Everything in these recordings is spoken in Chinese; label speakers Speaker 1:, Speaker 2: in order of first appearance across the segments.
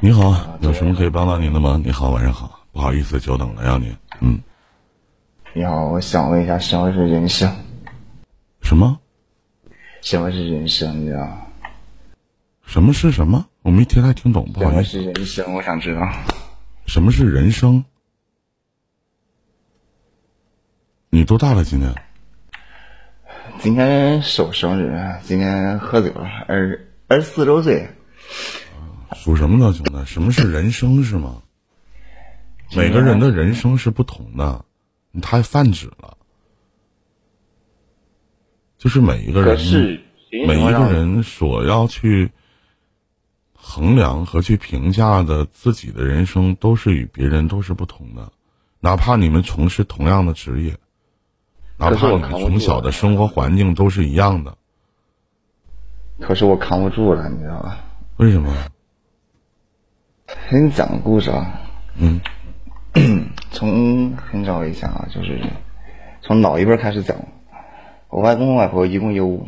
Speaker 1: 你好，有什么可以帮到您的吗？你好，晚上好，不好意思久等了呀，您。嗯，
Speaker 2: 你好，我想问一下，什么是人生？
Speaker 1: 什么？
Speaker 2: 什么是人生？你知道吗？
Speaker 1: 什么是什么？我没听太听懂，不好意思。
Speaker 2: 是人生？我想知道。
Speaker 1: 什么是人生？你多大了？今天？
Speaker 2: 今天是我生日，今天喝酒了，二二十四周岁。
Speaker 1: 属什么呢，兄弟？什么是人生是吗？每个人的人生是不同的，你太泛指了。就是每一个人，
Speaker 2: 是
Speaker 1: 每一个人所要去衡量和去评价的自己的人生，都是与别人都是不同的。哪怕你们从事同样的职业，哪怕你们从小的生活环境都是一样的，
Speaker 2: 可是我扛不住了，你知道吧？
Speaker 1: 为什么？
Speaker 2: 给你讲个故事啊，
Speaker 1: 嗯，
Speaker 2: 从很早以前啊，就是从老一辈儿开始讲。我外公外婆一共有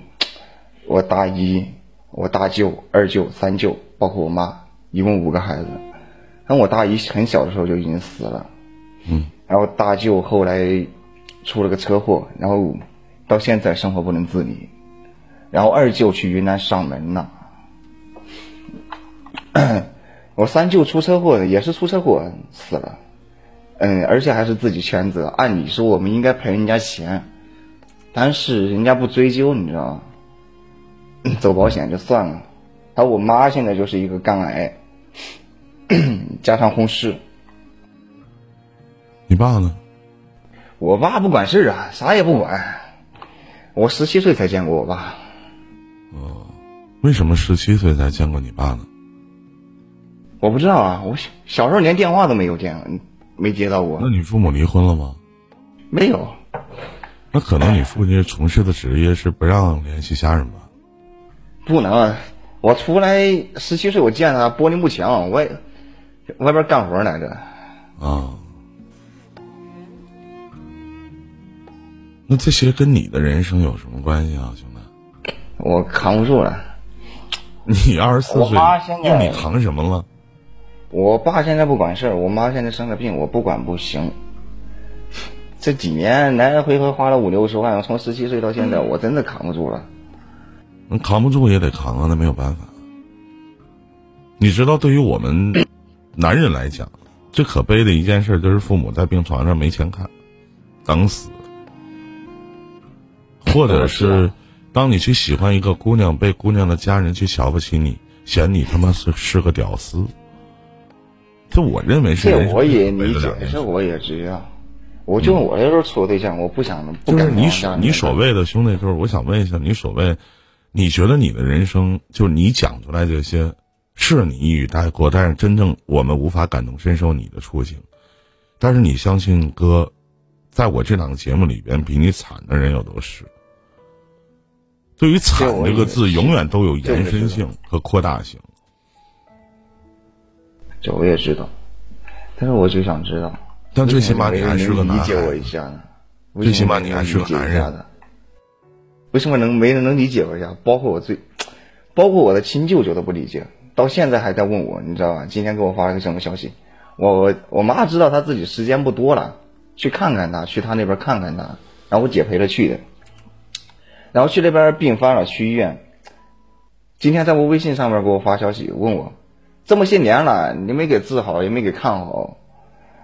Speaker 2: 我大姨、我大舅、二舅、三舅，包括我妈，一共五个孩子。那我大姨很小的时候就已经死了，
Speaker 1: 嗯，
Speaker 2: 然后大舅后来出了个车祸，然后到现在生活不能自理。然后二舅去云南上门了，我三舅出车祸也是出车祸死了，嗯，而且还是自己全责。按理说我们应该赔人家钱，但是人家不追究，你知道吗？走保险就算了。还有我妈现在就是一个肝癌，加上红事。
Speaker 1: 你爸呢？
Speaker 2: 我爸不管事啊，啥也不管。我十七岁才见过我爸，哦
Speaker 1: 为什么十七岁才见过你爸呢？
Speaker 2: 我不知道啊，我小小时候连电话都没有见，没接到过
Speaker 1: 那，你父母离婚了吗？
Speaker 2: 没有。
Speaker 1: 那可能你父亲从事的职业是不让联系家人吧？
Speaker 2: 不能啊，我出来十七岁，我见他玻璃幕墙，外外边干活来着。
Speaker 1: 啊，那这些跟你的人生有什么关系啊，兄弟？
Speaker 2: 我扛不住了。
Speaker 1: 你二十四岁用你扛什么了？
Speaker 2: 我爸现在不管事儿，我妈现在生个病，我不管不行。这几年来来回回花了五六十万，从十七岁到现在，我真的扛不住了。
Speaker 1: 那扛不住也得扛啊，那没有办法。你知道，对于我们 男人来讲，最可悲的一件事就是父母在病床上没钱看，等死，或者是当你去喜欢一个姑娘，被姑娘的家人去瞧不起你，嫌你他妈是是个屌丝。这我认为是
Speaker 2: 这我也理。解这我也知道。我就我那时候处对象，我不想不
Speaker 1: 就是你你所谓的兄弟，就是我想问一下，你所谓，你觉得你的人生，就是你讲出来这些，是你一语带过，但是真正我们无法感同身受你的处境。但是你相信哥，在我这档节目里边，比你惨的人有都是。对于“惨”这个字，永远都有延伸性和扩大性。
Speaker 2: 这我也知道，但是我就想知道，
Speaker 1: 但最起码你还是
Speaker 2: 能理解我一下呢？
Speaker 1: 最起码你还是个男人
Speaker 2: 的。为什么能没人能理解我一下？包括我最，包括我的亲舅舅都不理解，到现在还在问我，你知道吧？今天给我发了个什么消息？我我我妈知道她自己时间不多了，去看看她，去她那边看看她，然后我姐陪着去的，然后去那边病发了，去医院。今天在我微信上面给我发消息问我，这么些年了，你没给治好，也没给看好，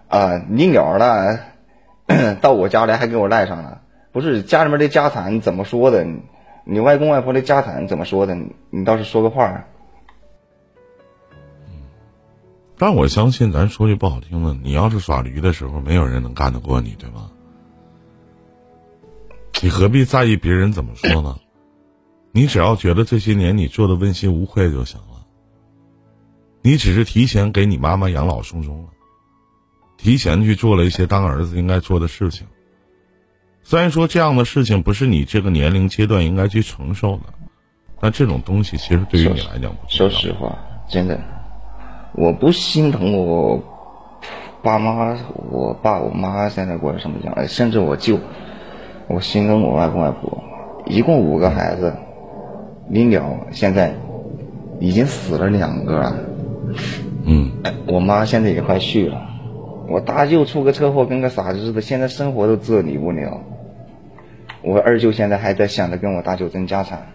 Speaker 2: 啊，你鸟了，到我家来还给我赖上了。不是家里面的家产怎么说的？你外公外婆的家产怎么说的？你倒是说个话。
Speaker 1: 但我相信，咱说句不好听的，你要是耍驴的时候，没有人能干得过你，对吗？你何必在意别人怎么说呢？你只要觉得这些年你做的问心无愧就行了。你只是提前给你妈妈养老送终了，提前去做了一些当儿子应该做的事情。虽然说这样的事情不是你这个年龄阶段应该去承受的，但这种东西其实对于你来讲。
Speaker 2: 说实话，真的，我不心疼我爸妈、我爸、我妈现在过着什么样，甚至我舅，我心疼我外公外婆，一共五个孩子，临了现在已经死了两个了，
Speaker 1: 嗯，
Speaker 2: 我妈现在也快去了，我大舅出个车祸跟个傻子似的，现在生活都自理不了。我二舅现在还在想着跟我大舅争家产。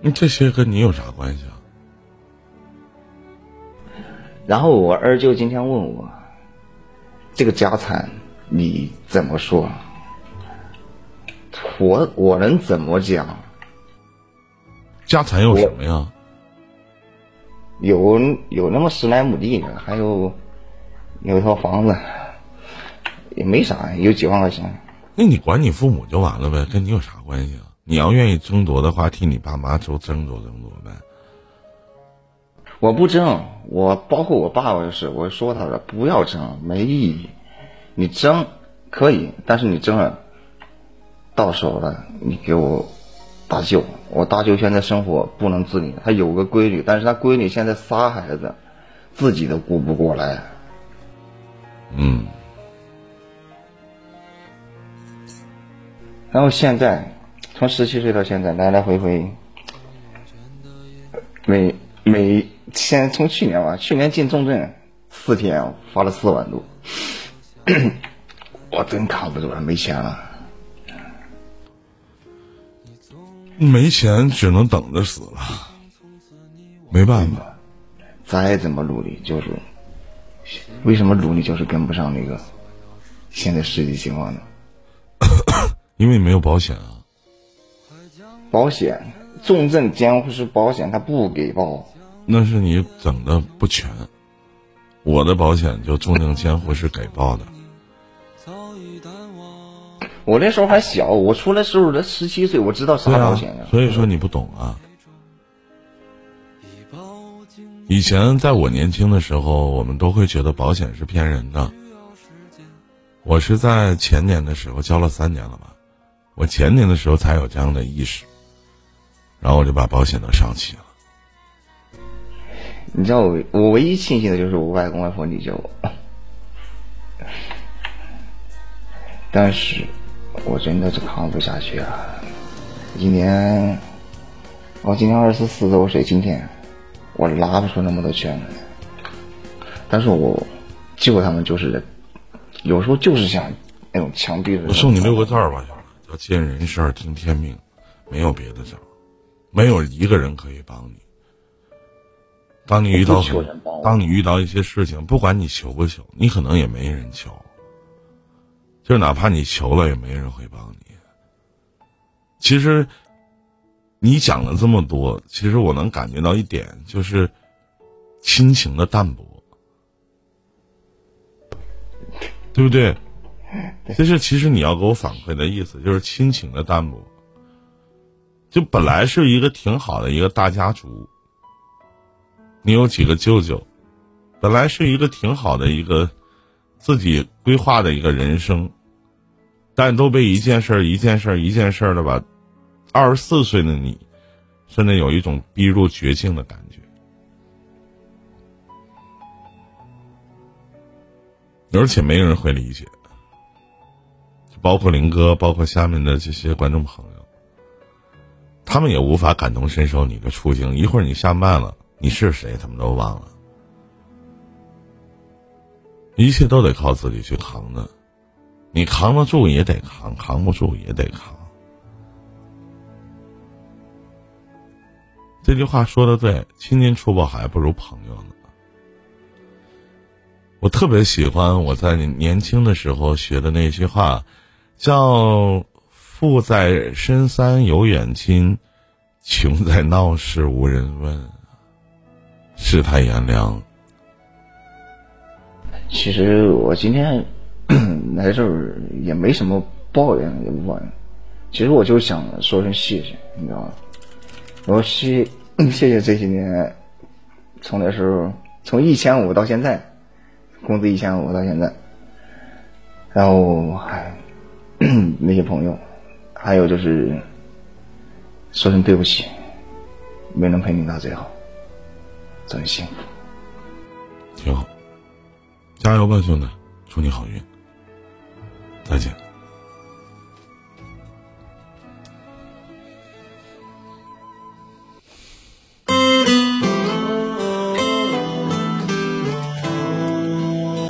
Speaker 1: 那这些跟你有啥关系啊？
Speaker 2: 然后我二舅今天问我，这个家产你怎么说？我我能怎么讲？
Speaker 1: 家产有什么呀？
Speaker 2: 有有那么十来亩地，还有有一套房子，也没啥，有几万块钱。
Speaker 1: 那你管你父母就完了呗，跟你有啥关系啊？你要愿意争夺的话，替你爸妈都争夺争夺呗。
Speaker 2: 我不争，我包括我爸爸也是，我说他了不要争，没意义。你争可以，但是你争了，到手了，你给我大舅。我大舅现在生活不能自理，他有个闺女，但是他闺女现在仨孩子，自己都顾不过来。
Speaker 1: 嗯。
Speaker 2: 然后现在，从十七岁到现在，来来回回，每每先从去年吧，去年进重症四天花了四万多，我真扛不住了，没钱了。
Speaker 1: 没钱只能等着死了，没办法，
Speaker 2: 再怎么努力就是，为什么努力就是跟不上那个现在实际情况呢？
Speaker 1: 因为没有保险啊。
Speaker 2: 保险，重症监护室保险他不给报。
Speaker 1: 那是你整的不全，我的保险就重症监护室给报的。
Speaker 2: 我那时候还小，我出来时候才十七岁，我知道啥保险呀。
Speaker 1: 所以说你不懂啊。以前在我年轻的时候，我们都会觉得保险是骗人的。我是在前年的时候交了三年了吧，我前年的时候才有这样的意识，然后我就把保险都上齐了。
Speaker 2: 你知道我，我唯一庆幸的就是我外公外婆理解我，但是。我真的是扛不下去啊。今年我今年二十四周岁，今天我拉不出那么多钱来。但是我救他们就是有时候就是想那种强逼的。
Speaker 1: 我送你六个字儿吧，叫见人事儿听天命，没有别的招，没有一个人可以帮你。当你遇到当你遇到一些事情，不管你求不求，你可能也没人求。就哪怕你求了，也没人会帮你。其实，你讲了这么多，其实我能感觉到一点，就是亲情的淡薄，对不对？就是其实你要给我反馈的意思，就是亲情的淡薄。就本来是一个挺好的一个大家族，你有几个舅舅，本来是一个挺好的一个。自己规划的一个人生，但都被一件事儿、一件事儿、一件事儿的把二十四岁的你，甚至有一种逼入绝境的感觉。而且没有人会理解，包括林哥，包括下面的这些观众朋友，他们也无法感同身受你的处境。一会儿你下麦了，你是谁，他们都忘了。一切都得靠自己去扛的，你扛得住也得扛，扛不住也得扛。这句话说的对，亲近处不好还不如朋友呢。我特别喜欢我在年轻的时候学的那句话，叫“富在深山有远亲，穷在闹市无人问”。世态炎凉。
Speaker 2: 其实我今天 来这儿也没什么抱怨，也不抱怨。其实我就想说声谢谢，你知道吗？我谢谢谢这些年，从那时候从一千五到现在，工资一千五到现在，然后还 那些朋友，还有就是说声对不起，没能陪你到最后，真幸福，
Speaker 1: 挺好。加油吧，兄弟！祝你好运。再见。